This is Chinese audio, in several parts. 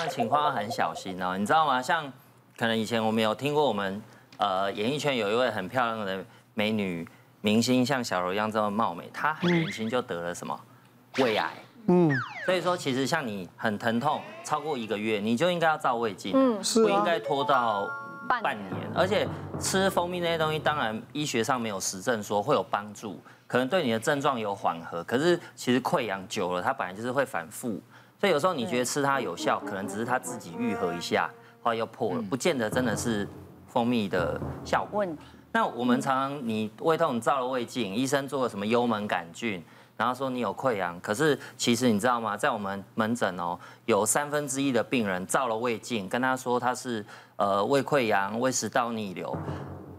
样的情况要很小心哦，你知道吗？像可能以前我们有听过，我们呃演艺圈有一位很漂亮的美女明星，像小柔一样这么貌美，她很年轻就得了什么胃癌。嗯，所以说其实像你很疼痛超过一个月，你就应该要照胃镜，嗯，是，不应该拖到半年。而且吃蜂蜜那些东西，当然医学上没有实证说会有帮助，可能对你的症状有缓和，可是其实溃疡久了，它本来就是会反复。所以有时候你觉得吃它有效，可能只是它自己愈合一下，后来又破了，不见得真的是蜂蜜的效果。那我们常常你胃痛，你照了胃镜，医生做了什么幽门杆菌？然后说你有溃疡，可是其实你知道吗？在我们门诊哦，有三分之一的病人照了胃镜，跟他说他是呃胃溃疡、胃食道逆流，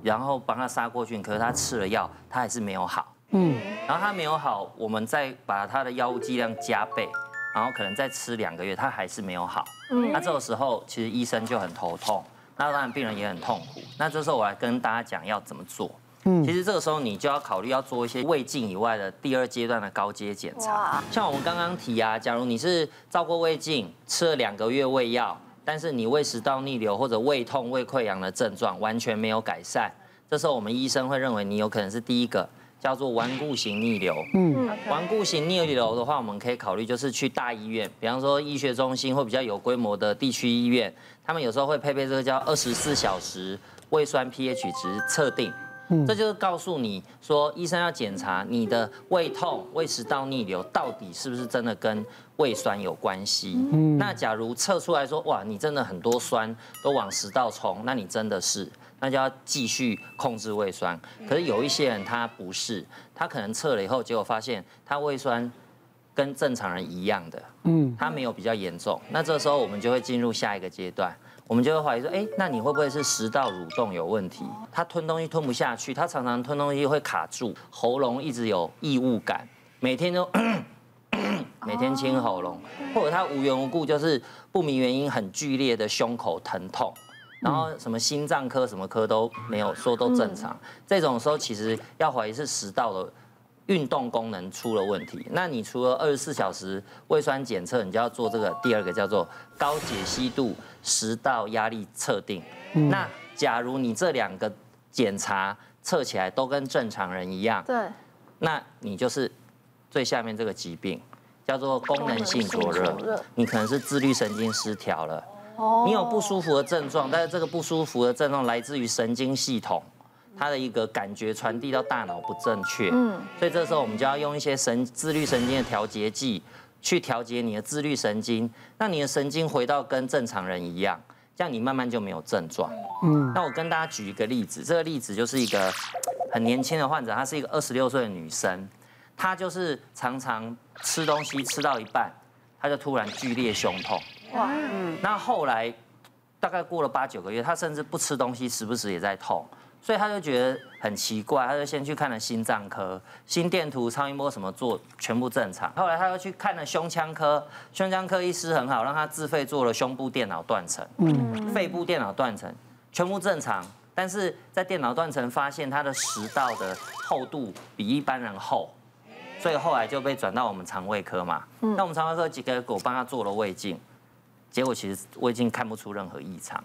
然后帮他杀过菌，可是他吃了药，他还是没有好。嗯，然后他没有好，我们再把他的药物剂量加倍，然后可能再吃两个月，他还是没有好。嗯，那这个时候其实医生就很头痛，那当然病人也很痛苦。那这时候我来跟大家讲要怎么做。嗯，其实这个时候你就要考虑要做一些胃镜以外的第二阶段的高阶检查。像我们刚刚提啊，假如你是照过胃镜，吃了两个月胃药，但是你胃食道逆流或者胃痛、胃溃疡的症状完全没有改善，这时候我们医生会认为你有可能是第一个叫做顽固型逆流。嗯，顽固型逆流的话，我们可以考虑就是去大医院，比方说医学中心或比较有规模的地区医院，他们有时候会配备这个叫二十四小时胃酸 pH 值测定。这就是告诉你说，医生要检查你的胃痛、胃食道逆流到底是不是真的跟胃酸有关系。嗯那假如测出来说，哇，你真的很多酸都往食道冲，那你真的是，那就要继续控制胃酸。可是有一些人他不是，他可能测了以后，结果发现他胃酸跟正常人一样的，嗯，他没有比较严重。那这时候我们就会进入下一个阶段。我们就会怀疑说，哎，那你会不会是食道蠕动有问题？他吞东西吞不下去，他常常吞东西会卡住，喉咙一直有异物感，每天都每天清喉咙，或者他无缘无故就是不明原因很剧烈的胸口疼痛，然后什么心脏科什么科都没有说都正常，这种时候其实要怀疑是食道的。运动功能出了问题，那你除了二十四小时胃酸检测，你就要做这个第二个叫做高解析度食道压力测定。那假如你这两个检查测起来都跟正常人一样，对，那你就是最下面这个疾病叫做功能性灼热，你可能是自律神经失调了。你有不舒服的症状，但是这个不舒服的症状来自于神经系统。它的一个感觉传递到大脑不正确，嗯，所以这时候我们就要用一些神自律神经的调节剂去调节你的自律神经，让你的神经回到跟正常人一样，这样你慢慢就没有症状。嗯，那我跟大家举一个例子，这个例子就是一个很年轻的患者，她是一个二十六岁的女生，她就是常常吃东西吃到一半，她就突然剧烈胸痛，哇，嗯，那后来大概过了八九个月，他甚至不吃东西，时不时也在痛。所以他就觉得很奇怪，他就先去看了心脏科，心电图、超音波什么做全部正常。后来他又去看了胸腔科，胸腔科医师很好，让他自费做了胸部电脑断层、肺部电脑断层，全部正常。但是在电脑断层发现他的食道的厚度比一般人厚，所以后来就被转到我们肠胃科嘛。那我们肠胃科几个狗帮他做了胃镜，结果其实我已经看不出任何异常，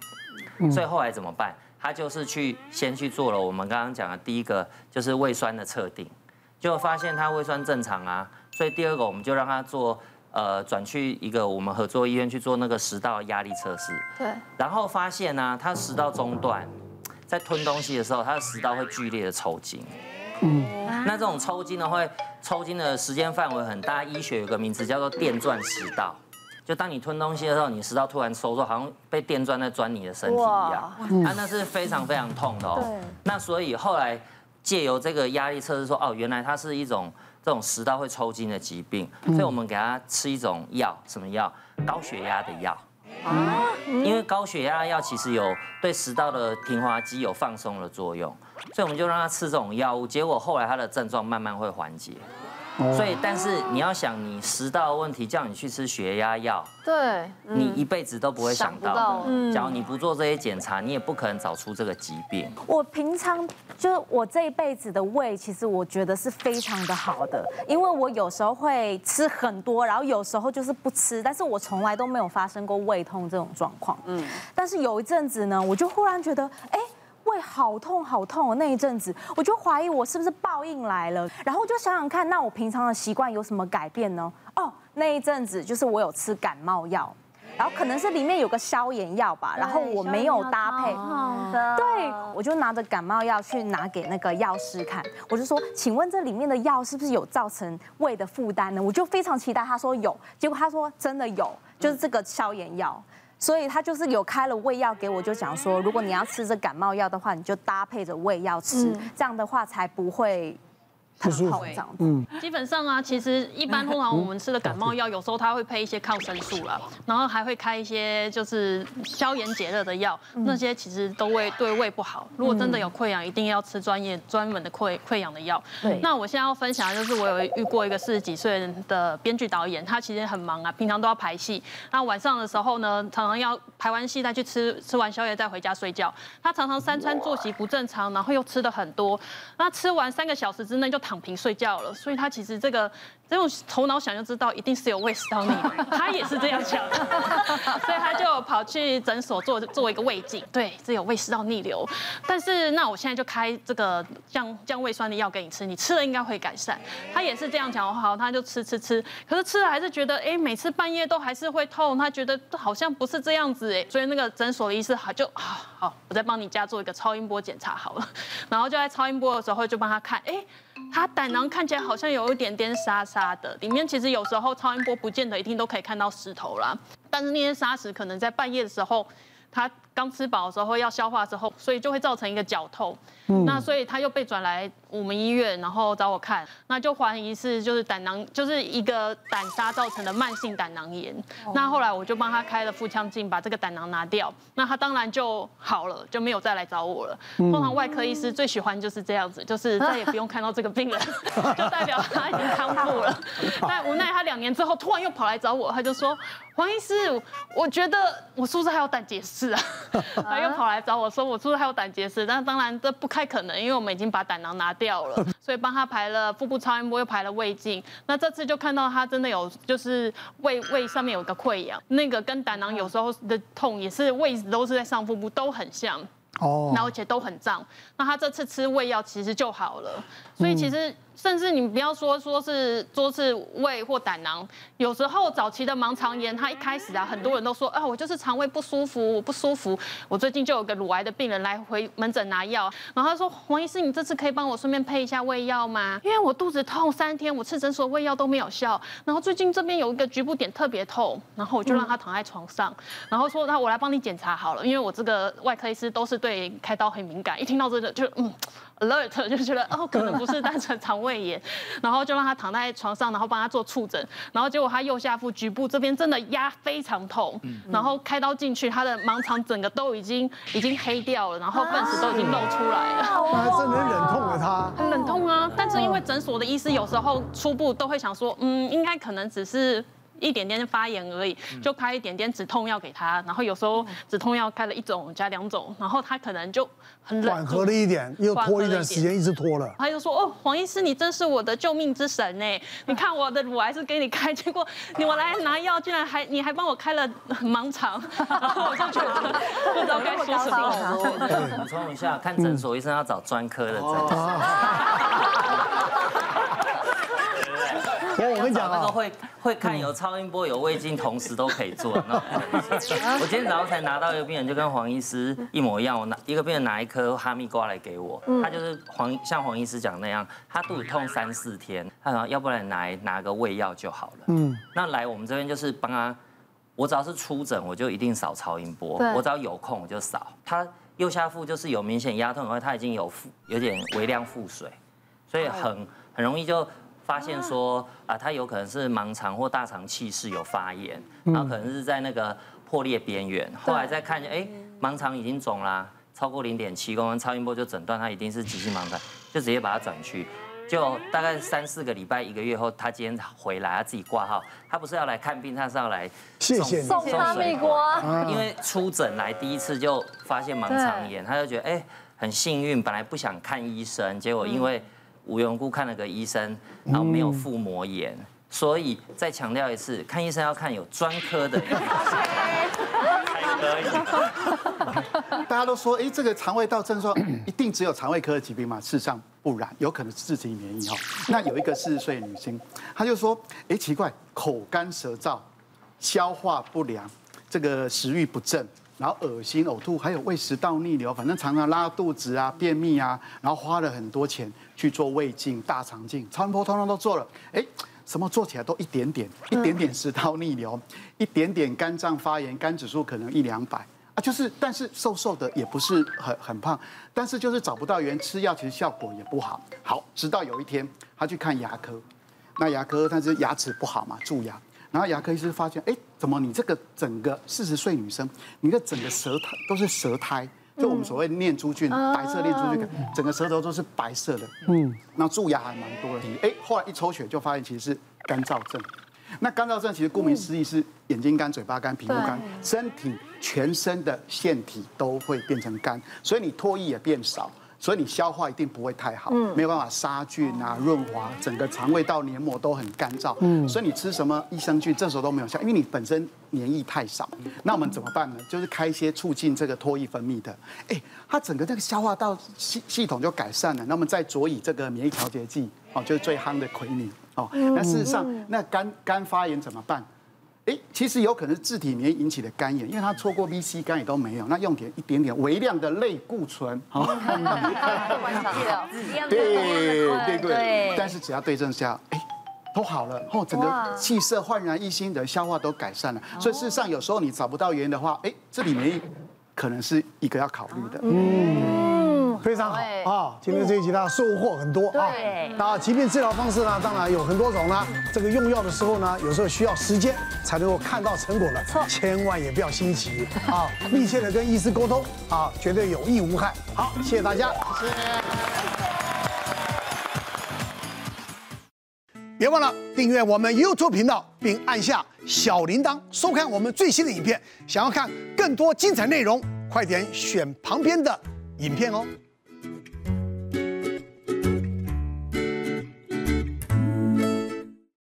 所以后来怎么办？他就是去先去做了我们刚刚讲的第一个，就是胃酸的测定，就发现他胃酸正常啊，所以第二个我们就让他做，呃，转去一个我们合作医院去做那个食道压力测试。对。然后发现呢、啊，他食道中段在吞东西的时候，他的食道会剧烈的抽筋。嗯。那这种抽筋呢，会抽筋的时间范围很大，医学有个名词叫做电钻食道。就当你吞东西的时候，你食道突然收缩，好像被电钻在钻你的身体一样，啊，那是非常非常痛的哦。那所以后来借由这个压力测试说，哦，原来它是一种这种食道会抽筋的疾病，所以我们给他吃一种药，什么药？高血压的药。啊。因为高血压药其实有对食道的平滑肌有放松的作用，所以我们就让他吃这种药物，结果后来他的症状慢慢会缓解。所以，但是你要想，你食道的问题叫你去吃血压药，对，你一辈子都不会想到。想到嗯，假如你不做这些检查，你也不可能找出这个疾病。我平常就是我这一辈子的胃，其实我觉得是非常的好的，因为我有时候会吃很多，然后有时候就是不吃，但是我从来都没有发生过胃痛这种状况。嗯，但是有一阵子呢，我就忽然觉得，哎。胃好痛好痛哦！那一阵子，我就怀疑我是不是报应来了。然后我就想想看，那我平常的习惯有什么改变呢？哦，那一阵子就是我有吃感冒药，然后可能是里面有个消炎药吧，然后我没有搭配。好的。对，我就拿着感冒药去拿给那个药师看，我就说，请问这里面的药是不是有造成胃的负担呢？我就非常期待，他说有，结果他说真的有，就是这个消炎药。所以他就是有开了胃药给我，就讲说，如果你要吃这感冒药的话，你就搭配着胃药吃，这样的话才不会。不舒服，嗯，基本上啊，其实一般通常我们吃的感冒药，有时候它会配一些抗生素啦，然后还会开一些就是消炎解热的药，那些其实都胃对胃不好。如果真的有溃疡，一定要吃专业专门的溃溃疡的药。对。那我现在要分享的就是我有遇过一个四十几岁的编剧导演，他其实很忙啊，平常都要排戏，那晚上的时候呢，常常要排完戏再去吃吃完宵夜再回家睡觉。他常常三餐作息不正常，然后又吃的很多，那吃完三个小时之内就。躺平睡觉了，所以他其实这个这种头脑想就知道，一定是有胃食道逆流，他也是这样想的，所以他就跑去诊所做做一个胃镜，对，这有胃食道逆流。但是那我现在就开这个降降胃酸的药给你吃，你吃了应该会改善。他也是这样讲，好，他就吃吃吃，可是吃了还是觉得，哎，每次半夜都还是会痛，他觉得好像不是这样子，哎，所以那个诊所的医师好就好，好，我再帮你家做一个超音波检查好了，然后就在超音波的时候就帮他看，哎。他胆囊看起来好像有一点点沙沙的，里面其实有时候超音波不见得一定都可以看到石头啦，但是那些沙石可能在半夜的时候，他刚吃饱的时候要消化之后，所以就会造成一个绞痛。嗯、那所以他又被转来我们医院，然后找我看，那就怀疑是就是胆囊就是一个胆沙造成的慢性胆囊炎。哦、那后来我就帮他开了腹腔镜，把这个胆囊拿掉。那他当然就好了，就没有再来找我了。通常外科医师最喜欢就是这样子，就是再也不用看到这个病人，就代表他已经康复了。但无奈他两年之后突然又跑来找我，他就说：“黄医师，我觉得我是不是还有胆结石啊？”他又跑来找我说：“我是不是还有胆结石？”但当然这不。太可能，因为我们已经把胆囊拿掉了，所以帮他排了腹部超音波，又排了胃镜。那这次就看到他真的有，就是胃胃上面有一个溃疡，那个跟胆囊有时候的痛也是位置都是在上腹部，都很像哦，然后而且都很胀。那他这次吃胃药其实就好了，所以其实。甚至你不要说说是说是胃或胆囊，有时候早期的盲肠炎，他一开始啊，很多人都说啊，我就是肠胃不舒服，我不舒服。我最近就有个乳癌的病人来回门诊拿药，然后他说黄医师，你这次可以帮我顺便配一下胃药吗？因为我肚子痛三天，我吃诊所胃药都没有效，然后最近这边有一个局部点特别痛，然后我就让他躺在床上，然后说那我来帮你检查好了，因为我这个外科医师都是对开刀很敏感，一听到这个就嗯。Alert 就觉得哦，可能不是单纯肠胃炎，然后就让他躺在床上，然后帮他做触诊，然后结果他右下腹局部这边真的压非常痛，然后开刀进去，他的盲肠整个都已经已经黑掉了，然后粪屎都已经露出来了，他真的忍痛了他，很忍痛啊，但是因为诊所的医师有时候初步都会想说，嗯，应该可能只是。一点点发炎而已，就开一点点止痛药给他，然后有时候止痛药开了一种加两种，然后他可能就很冷，缓和了一点，又拖一段时间，一直拖了。他就说：“哦，黄医师，你真是我的救命之神呢！你看我的乳癌是给你开，结果 你我来拿药，居然还你还帮我开了盲肠，然后我就觉得不知道该说什么。”补充一下，看诊所医生要找专科的诊。那个会会看有超音波有胃镜，同时都可以做。我今天早上才拿到一个病人，就跟黄医师一模一样。我拿一个病人拿一颗哈密瓜来给我，他就是黄像黄医师讲那样，他肚子痛三四天，他说要不然来拿个胃药就好了。嗯，那来我们这边就是帮他，我只要是出诊我就一定扫超音波，我只要有空我就扫。他右下腹就是有明显压痛，因为他已经有腹有点微量腹水，所以很很容易就。发现说啊，他有可能是盲肠或大肠气室有发炎，然后可能是在那个破裂边缘。后来再看见，哎，盲肠已经肿啦，超过零点七公分，超音波就诊断他一定是急性盲肠，就直接把他转去。就大概三四个礼拜一个月后，他今天回来，他自己挂号，他不是要来看病，他是要来送哈密瓜，因为出诊来第一次就发现盲肠炎，他就觉得哎很幸运，本来不想看医生，结果因为无缘无故看了个医生，然后没有腹膜炎，所以再强调一次，看医生要看有专科的。才可以。大家都说，哎，这个肠胃道症状一定只有肠胃科的疾病吗？事实上不然，有可能是自体免疫哈。那有一个四十岁女性，她就说，哎，奇怪，口干舌燥，消化不良，这个食欲不振，然后恶心呕吐，还有胃食道逆流，反正常常拉肚子啊、便秘啊，然后花了很多钱去做胃镜、大肠镜、超音波，通通都做了，哎。什么做起来都一点点，一点点食道逆流，一点点肝脏发炎，肝指数可能一两百啊，就是，但是瘦瘦的也不是很很胖，但是就是找不到原因，吃药其实效果也不好。好，直到有一天他去看牙科，那牙科他是牙齿不好嘛，蛀牙，然后牙科医师发现，哎，怎么你这个整个四十岁女生，你的整个舌苔都是舌苔。就我们所谓念珠菌，白色念珠菌，整个舌头都是白色的，嗯，那蛀牙还蛮多的。哎，后来一抽血就发现其实是干燥症。那干燥症其实顾名思义是眼睛干、嘴巴干、皮肤干，身体全身的腺体都会变成干，所以你唾液也变少。所以你消化一定不会太好，没有办法杀菌啊、润滑，整个肠胃道黏膜都很干燥。嗯，所以你吃什么益生菌，这时候都没有效，因为你本身黏液太少。那我们怎么办呢？就是开一些促进这个唾液分泌的，哎，它整个这个消化道系系统就改善了。那么再佐以这个免疫调节剂，哦，就是最夯的奎宁，哦，那事实上那肝肝发炎怎么办？哎，其实有可能是自体免疫引起的肝炎，因为他错过 B、C 肝也都没有，那用点一点点微量的类固醇，好，对对对，但是只要对症下，哎，都好了，后整个气色焕然一新的，消化都改善了。所以事实上有时候你找不到原因的话，哎，自体免疫可能是一个要考虑的。嗯。非常好啊！今天这一集呢，收获很多啊。那疾病治疗方式呢，当然有很多种呢。这个用药的时候呢，有时候需要时间才能够看到成果的，千万也不要心急啊！密切的跟医师沟通啊，绝对有益无害。好，谢谢大家。谢谢。别忘了订阅我们 YouTube 频道，并按下小铃铛，收看我们最新的影片。想要看更多精彩内容，快点选旁边的影片哦。